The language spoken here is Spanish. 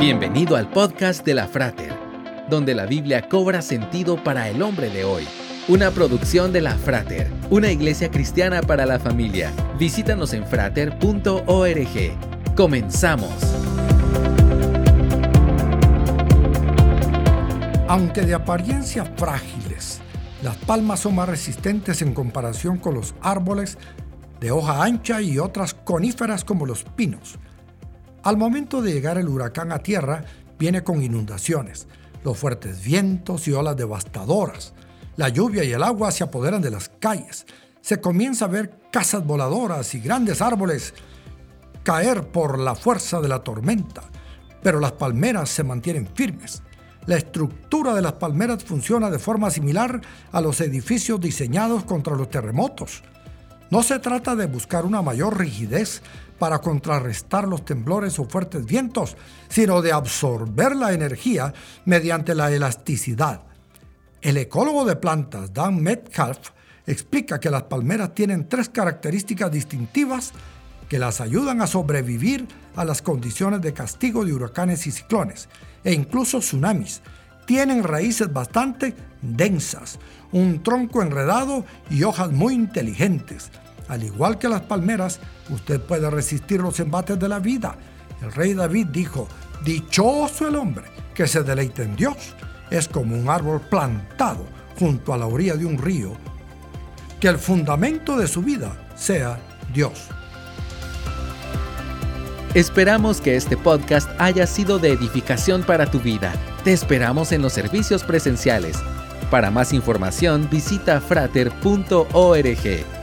Bienvenido al podcast de la Frater, donde la Biblia cobra sentido para el hombre de hoy. Una producción de la Frater, una iglesia cristiana para la familia. Visítanos en frater.org. Comenzamos. Aunque de apariencia frágiles, las palmas son más resistentes en comparación con los árboles de hoja ancha y otras coníferas como los pinos. Al momento de llegar el huracán a tierra, viene con inundaciones, los fuertes vientos y olas devastadoras. La lluvia y el agua se apoderan de las calles. Se comienza a ver casas voladoras y grandes árboles caer por la fuerza de la tormenta, pero las palmeras se mantienen firmes. La estructura de las palmeras funciona de forma similar a los edificios diseñados contra los terremotos. No se trata de buscar una mayor rigidez para contrarrestar los temblores o fuertes vientos, sino de absorber la energía mediante la elasticidad. El ecólogo de plantas Dan Metcalf explica que las palmeras tienen tres características distintivas que las ayudan a sobrevivir a las condiciones de castigo de huracanes y ciclones, e incluso tsunamis. Tienen raíces bastante densas, un tronco enredado y hojas muy inteligentes. Al igual que las palmeras, usted puede resistir los embates de la vida. El rey David dijo, dichoso el hombre que se deleita en Dios. Es como un árbol plantado junto a la orilla de un río. Que el fundamento de su vida sea Dios. Esperamos que este podcast haya sido de edificación para tu vida. Te esperamos en los servicios presenciales. Para más información visita frater.org.